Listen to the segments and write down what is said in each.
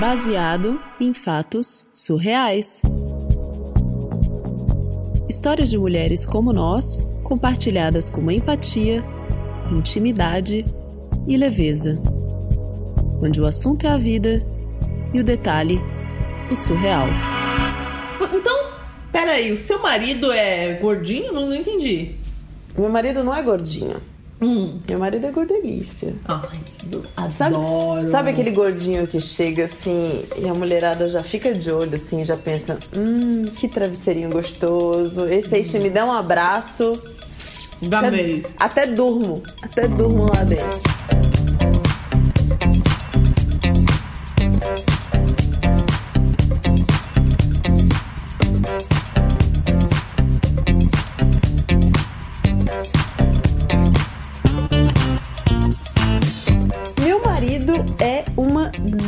Baseado em fatos surreais. Histórias de mulheres como nós, compartilhadas com empatia, intimidade e leveza. Onde o assunto é a vida e o detalhe, o surreal. Então, peraí, o seu marido é gordinho? Não, não entendi. Meu marido não é gordinho. Hum. Meu marido é gordelícia. Ai, Sabe, adoro. sabe aquele gordinho que chega assim e a mulherada já fica de olho assim, já pensa, hum, que travesseirinho gostoso. Esse aí, se me der um abraço, Gamei. até, até durmo, até durmo lá dentro.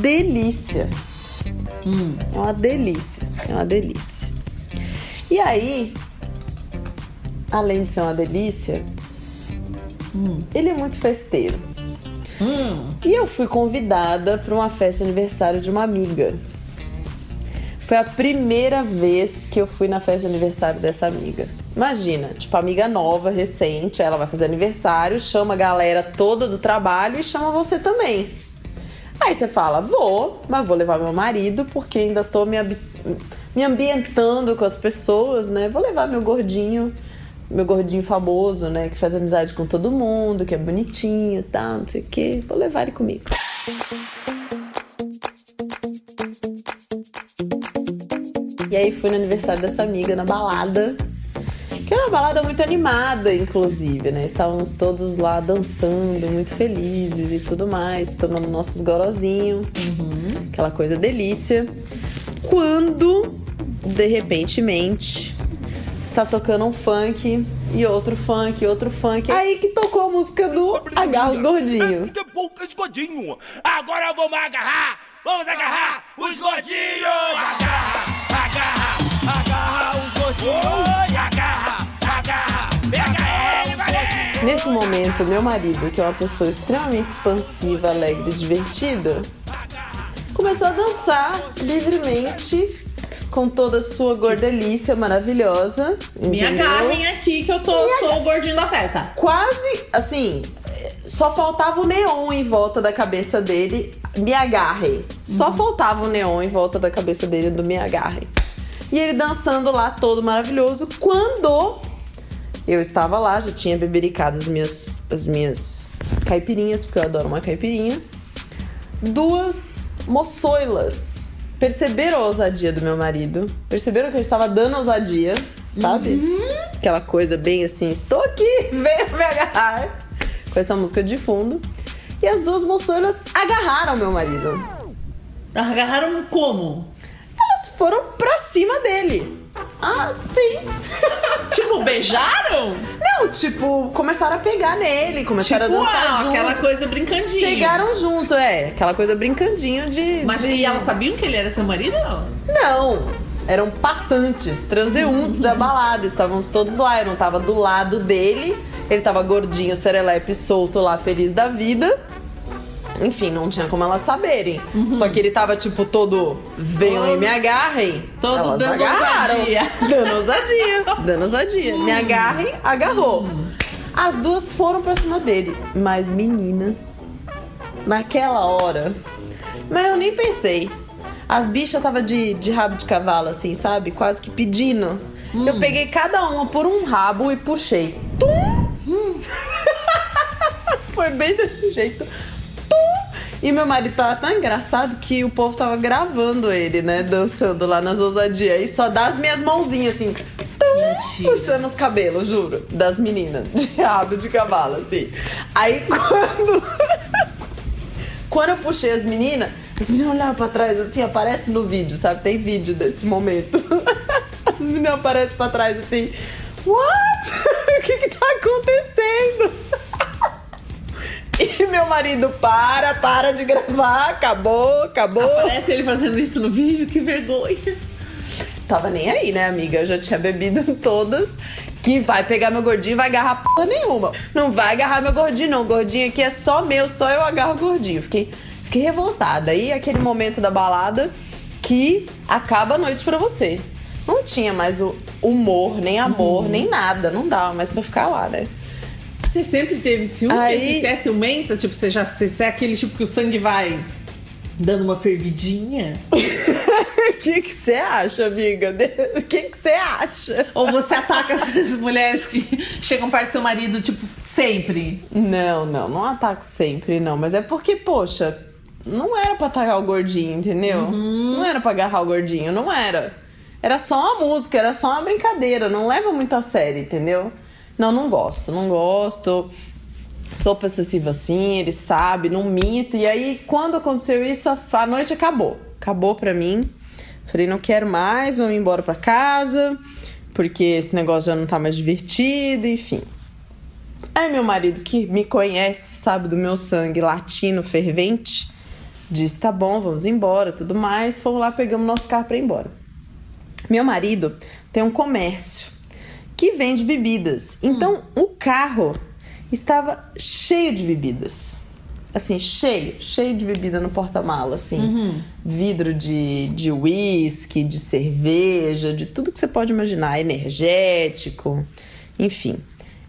Delícia. Hum. É uma delícia. É uma delícia. E aí, além de ser uma delícia, ele é muito festeiro. Hum. E eu fui convidada para uma festa de aniversário de uma amiga. Foi a primeira vez que eu fui na festa de aniversário dessa amiga. Imagina, tipo, amiga nova, recente, ela vai fazer aniversário, chama a galera toda do trabalho e chama você também. Aí você fala, vou, mas vou levar meu marido porque ainda tô me, me ambientando com as pessoas, né? Vou levar meu gordinho, meu gordinho famoso, né? Que faz amizade com todo mundo, que é bonitinho e tal, não sei o quê. Vou levar ele comigo. E aí fui no aniversário dessa amiga, na balada. Que era uma balada muito animada, inclusive, né? Estávamos todos lá dançando, muito felizes e tudo mais, tomando nossos gorozinhos, aquela coisa delícia. Quando, de repentemente, está tocando um funk e outro funk, outro funk. Aí que tocou a música do Agarra os Gordinhos. Que poucas godinho. Agora vamos agarrar. Vamos agarrar os gordinhos. Agarra, Nesse momento, meu marido, que é uma pessoa extremamente expansiva, alegre e divertida, começou a dançar livremente com toda a sua gordelícia maravilhosa. Me entendeu? agarrem aqui que eu tô, sou o gordinho da festa. Quase assim, só faltava o neon em volta da cabeça dele. Me agarrem. Só faltava o neon em volta da cabeça dele do me agarrem. E ele dançando lá todo maravilhoso. Quando eu estava lá, já tinha bebericado as minhas, as minhas caipirinhas, porque eu adoro uma caipirinha. Duas moçoilas perceberam a ousadia do meu marido. Perceberam que ele estava dando ousadia, sabe? Aquela coisa bem assim, estou aqui, venha me agarrar. Com essa música de fundo. E as duas moçoilas agarraram meu marido. Agarraram como? Elas foram pra cima dele. Ah, sim. Tipo, beijaram? Não, tipo, começaram a pegar nele, começaram Tipo, a dançar ah, junto. aquela coisa brincandinha. Chegaram junto, é. Aquela coisa brincandinho de. Mas de... e elas sabiam que ele era seu marido não? Não. Eram passantes, transeuntes da balada. Estávamos todos lá. Eu não tava do lado dele. Ele tava gordinho, serelepe, solto lá, feliz da vida. Enfim, não tinha como elas saberem. Só que ele tava, tipo, todo venham e me agarrem. Todo Elas dando agarraram. ousadia. Dando ousadia. Dando ousadia. Me agarrem, agarrou. As duas foram pra cima dele. Mas, menina, naquela hora. Mas eu nem pensei. As bichas tava de, de rabo de cavalo, assim, sabe? Quase que pedindo. Eu peguei cada uma por um rabo e puxei. Tum! Foi bem desse jeito. E meu marido tava tão engraçado que o povo tava gravando ele, né? Dançando lá nas ousadias. E só dá as minhas mãozinhas assim. Tum! Puxando os cabelos, juro. Das meninas. De rabo de cavalo, assim. Aí quando. Quando eu puxei as meninas, as meninas olhavam pra trás assim, aparece no vídeo, sabe? Tem vídeo desse momento. As meninas aparecem pra trás assim. What? o que que tá acontecendo? Meu marido, para, para de gravar, acabou, acabou. Parece ele fazendo isso no vídeo, que vergonha. Tava nem aí, né, amiga? Eu já tinha bebido todas. Que vai pegar meu gordinho e vai agarrar porra nenhuma. Não vai agarrar meu gordinho, não. O gordinho aqui é só meu, só eu agarro o gordinho. Fiquei, Fiquei revoltada. Aí aquele momento da balada que acaba a noite pra você. Não tinha mais o humor, nem amor, nem nada. Não dava mais pra ficar lá, né? Você sempre teve ciúme? Aí- Você é ciumenta? Tipo, você já você é aquele tipo que o sangue vai dando uma fervidinha? O que você acha, amiga? O que que você acha? Ou você ataca essas mulheres que chegam perto do seu marido, tipo, sempre? Não, não, não ataco sempre, não. Mas é porque, poxa, não era pra atacar o gordinho, entendeu? Não era pra agarrar o gordinho, não era. Era só uma música, era só uma brincadeira, não leva muito a sério, entendeu? Não, não gosto, não gosto. Sou possessiva assim, ele sabe, não minto. E aí, quando aconteceu isso, a, noite acabou. Acabou pra mim. Falei, não quero mais, vamos embora pra casa, porque esse negócio já não tá mais divertido, enfim. Aí meu marido, que me conhece, sabe do meu sangue latino fervente, disse: tá bom, vamos embora, tudo mais. Fomos lá, pegamos nosso carro pra ir embora. Meu marido tem um comércio que vende bebidas. Então o carro estava cheio de bebidas. Assim, cheio, cheio de bebida no porta-mala, assim. Vidro de, de whisky, de cerveja, de tudo que você pode imaginar, energético, enfim.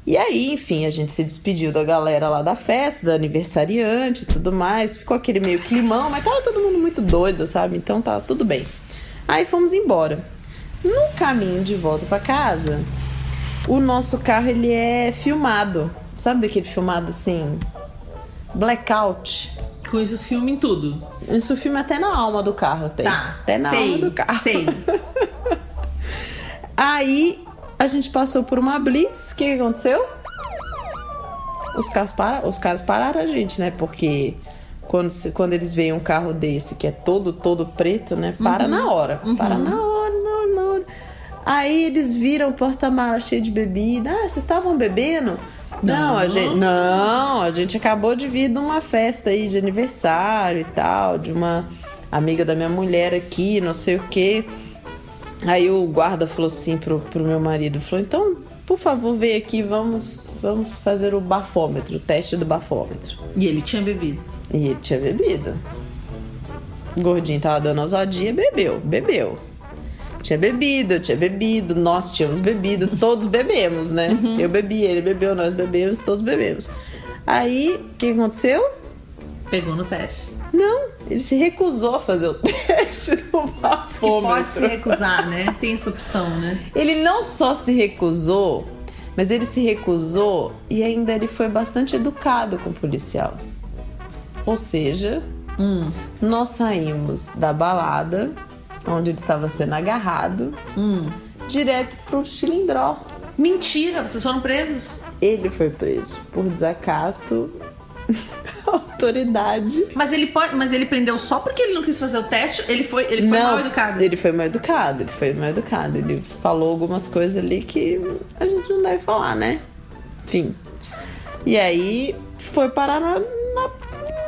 E aí, enfim, a gente se despediu da galera lá da festa, da aniversariante e tudo mais. Ficou aquele meio climão, mas tava todo mundo muito doido, sabe? Então tá tudo bem. Aí fomos embora. No caminho de volta pra casa, o nosso carro ele é filmado. Sabe aquele filmado assim? Blackout. Com isso, filme em tudo. Isso filme até na alma do carro tem. Tá. Até na sei, alma do carro. Sei. Aí a gente passou por uma blitz. O que, que aconteceu? Os, carros para... Os caras pararam a gente, né? Porque quando, se- quando eles veem um carro desse que é todo, todo preto, né? Para na hora. Para na hora, Aí eles viram o porta-mala cheio de bebida. Ah, vocês estavam bebendo? Não, a gente. Não, a gente acabou de vir de uma festa aí de aniversário e tal, de uma amiga da minha mulher aqui, não sei o quê. Aí o guarda falou assim pro, pro meu marido, falou, então, por favor, vem aqui, vamos, vamos fazer o bafômetro, o teste do bafômetro. E ele tinha bebido. E ele tinha bebido. O gordinho tava dando ousadia, bebeu, bebeu. Tinha bebido, eu tinha bebido, nós tínhamos bebido, todos bebemos, né? Eu bebi, ele bebeu, nós bebemos, todos bebemos. Aí, o que aconteceu? Pegou no teste. Não, ele se recusou a fazer o teste do Que bafômetro. pode se recusar, né? Tem essa opção, né? Ele não só se recusou, mas ele se recusou e ainda ele foi bastante educado com o policial. Ou seja, Hum, nós saímos da balada, onde ele estava sendo agarrado, hum. direto pro Chilindró. Mentira, vocês foram presos? Ele foi preso por desacato autoridade. Mas ele pode, mas ele prendeu só porque ele não quis fazer o teste? Ele foi, ele foi Não, mal educado. Ele foi mal educado, ele foi mal educado. Ele falou algumas coisas ali que a gente não deve falar, né? Enfim. E aí foi parar na, na-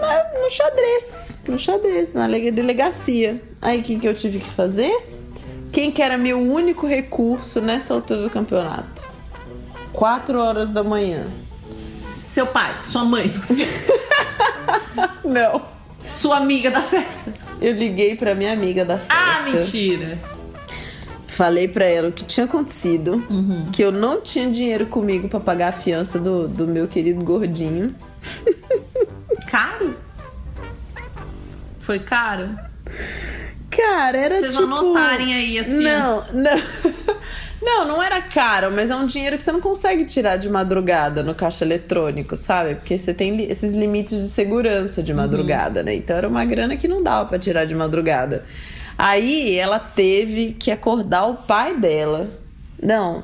na- no xadrez. No xadrez, na lega- delegacia. Aí o que, que eu tive que fazer? Quem que era meu único recurso nessa altura do campeonato? Quatro horas da manhã. Seu pai, sua mãe, você- Não. sua amiga da festa. Eu liguei pra minha amiga da festa. Ah, mentira. Falei pra ela o que tinha acontecido, Uhum. que eu não tinha dinheiro comigo pra pagar a fiança do, do meu querido gordinho. Caro? Foi caro? Cara, era Vocês tipo... anotarem aí as fianças. Não, não. Não, não era caro, mas é um dinheiro que você não consegue tirar de madrugada no caixa eletrônico, sabe? Porque você tem li- esses limites de segurança de madrugada, né? Então era uma grana que não dava pra tirar de madrugada. Aí ela teve que acordar o pai dela. Não.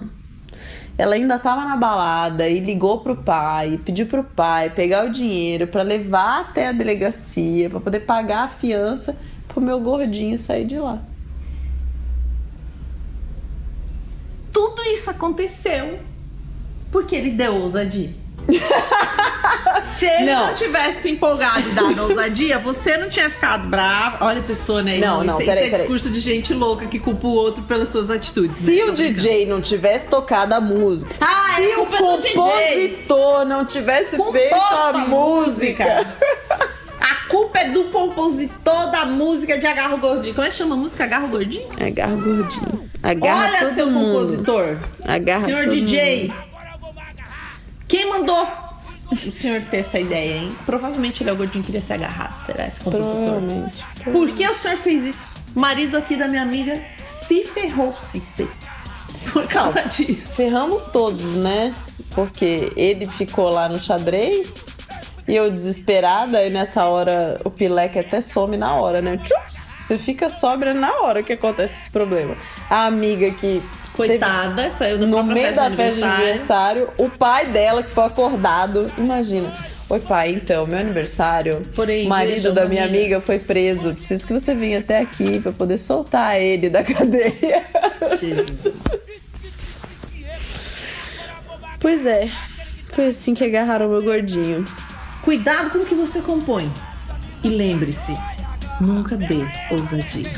Ela ainda tava na balada e ligou pro pai, pediu pro pai pegar o dinheiro pra levar até a delegacia pra poder pagar a fiança pro meu gordinho sair de lá. Tudo isso aconteceu porque ele deu ousadia. Se ele não. Não. tivesse se empolgado e dado ousadia, você não tinha ficado brava. Olha a pessoa, né? Não, não, isso, peraí, isso é discurso de gente louca que culpa o outro pelas suas atitudes. né? Se Tô o. DJ não tivesse tocado a música, Ah, se é o do DJ. compositor não tivesse Composto feito a a música, A culpa é do compositor da música de Agarro Gordinho. Como é que chama a música Agarro Gordinho? Agarra o gordinho. Agarra Olha seu mundo. compositor. Agarra senhor DJ. mundo. Quem mandou o senhor ter essa ideia, hein? Provavelmente ele é o gordinho que queria ser agarrado, será esse compositor? Provavelmente. Por que o senhor fez isso? Marido aqui da minha amiga se ferrou, Cícero. Por causa disso. Ferramos todos, né? Porque ele ficou lá no xadrez e eu desesperada, e nessa hora o pileque até some na hora, né? Tchups! Você fica sóbria na hora que acontece esse problema. A amiga que Coitada, saiu do no meio da festa de aniversário. o pai dela que foi acordado. Imagina. Oi, pai, então, meu aniversário, Porém, o marido da minha amiga- foi preso. Preciso que você venha até aqui pra poder soltar ele da cadeia. Jesus. Pois é, foi assim que agarraram meu gordinho. Cuidado com o que você compõe. E lembre-se, nunca dê ousadia.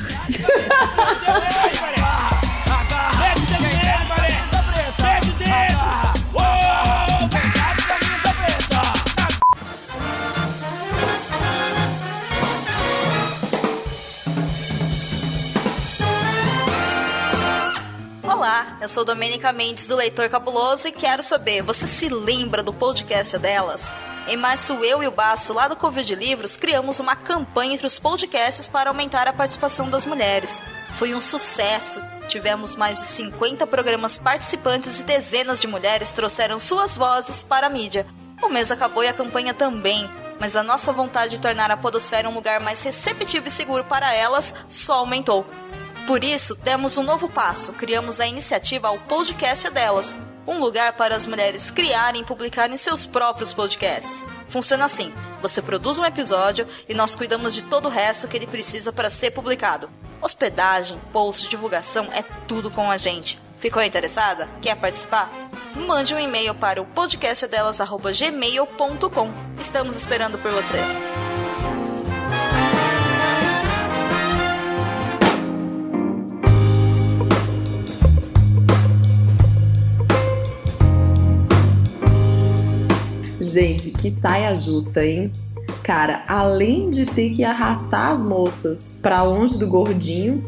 Olá, eu sou Domênica Mendes do Leitor Cabuloso e quero saber, você se lembra do podcast delas? Em março, eu e o Baço, lá do Covid Livros, criamos uma campanha entre os podcasts para aumentar a participação das mulheres. Foi um sucesso. Tivemos mais de 50 programas participantes e dezenas de mulheres trouxeram suas vozes para a mídia. O mês acabou e a campanha também, mas a nossa vontade de tornar a Podosfera um lugar mais receptivo e seguro para elas só aumentou. Por isso, demos um novo passo. Criamos a iniciativa ao Podcast Delas, um lugar para as mulheres criarem e publicarem seus próprios podcasts. Funciona assim: você produz um episódio e nós cuidamos de todo o resto que ele precisa para ser publicado. Hospedagem, post, divulgação é tudo com a gente. Ficou interessada? Quer participar? Mande um e-mail para o podcastdelas@gmail.com. Estamos esperando por você. Que saia justa, hein? Cara, além de ter que arrastar as moças pra longe do gordinho,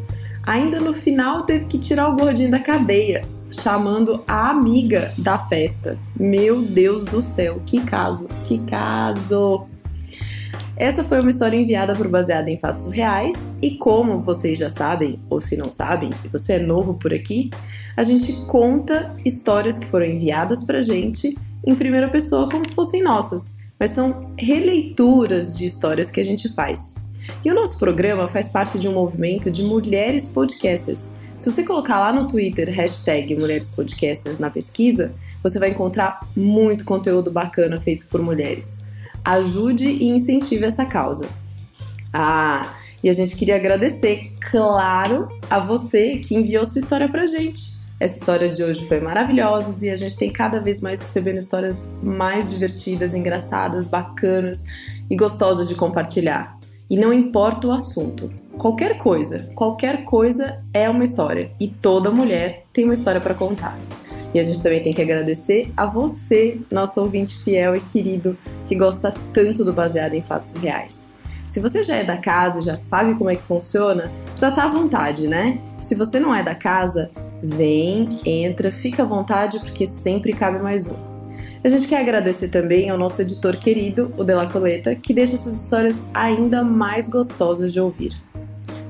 ainda no final teve que tirar o gordinho da cadeia, chamando a amiga da festa. Meu Deus do céu, que caso, que caso! Essa foi uma história enviada por Baseada em Fatos Reais e como vocês já sabem, ou se não sabem, se você é novo por aqui, a gente conta histórias que foram enviadas pra gente em primeira pessoa como se fossem nossas, mas são releituras de histórias que a gente faz. E o nosso programa faz parte de um movimento de mulheres podcasters. Se você colocar lá no Twitter hashtag Mulheres Podcasters na pesquisa, você vai encontrar muito conteúdo bacana feito por mulheres. Ajude e incentive essa causa. Ah, e a gente queria agradecer, claro, a você que enviou sua história pra gente. Essa história de hoje foi maravilhosa e a gente tem cada vez mais recebendo histórias mais divertidas, engraçadas, bacanas e gostosas de compartilhar. E não importa o assunto, qualquer coisa, qualquer coisa é uma história e toda mulher tem uma história para contar. E a gente também tem que agradecer a você, nosso ouvinte fiel e querido, que gosta tanto do Baseado em Fatos Reais. Se você já é da casa e já sabe como é que funciona, já tá à vontade, né? Se você não é da casa, vem, entra, fica à vontade porque sempre cabe mais um. A gente quer agradecer também ao nosso editor querido, o Della Coleta, que deixa essas histórias ainda mais gostosas de ouvir.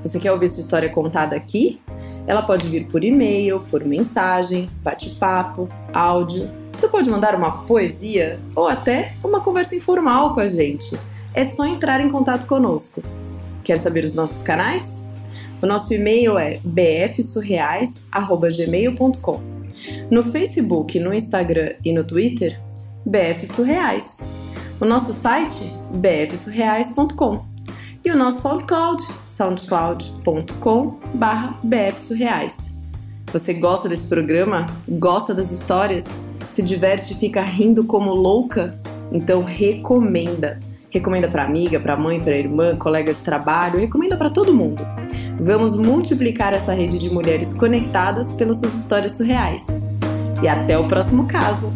Você quer ouvir sua história contada aqui? Ela pode vir por e-mail, por mensagem, bate-papo, áudio. Você pode mandar uma poesia ou até uma conversa informal com a gente. É só entrar em contato conosco. Quer saber os nossos canais? O nosso e-mail é bfsurreais.gmail.com. No Facebook, no Instagram e no Twitter, BF Surreais. O nosso site, bfsurreais.com. E o nosso SoundCloud, soundcloud.com bfsurreais. Você gosta desse programa? Gosta das histórias? Se diverte e fica rindo como louca? Então recomenda. Recomenda para amiga, para mãe, para irmã, colega de trabalho, recomenda para todo mundo. Vamos multiplicar essa rede de mulheres conectadas pelas suas histórias surreais. E até o próximo caso.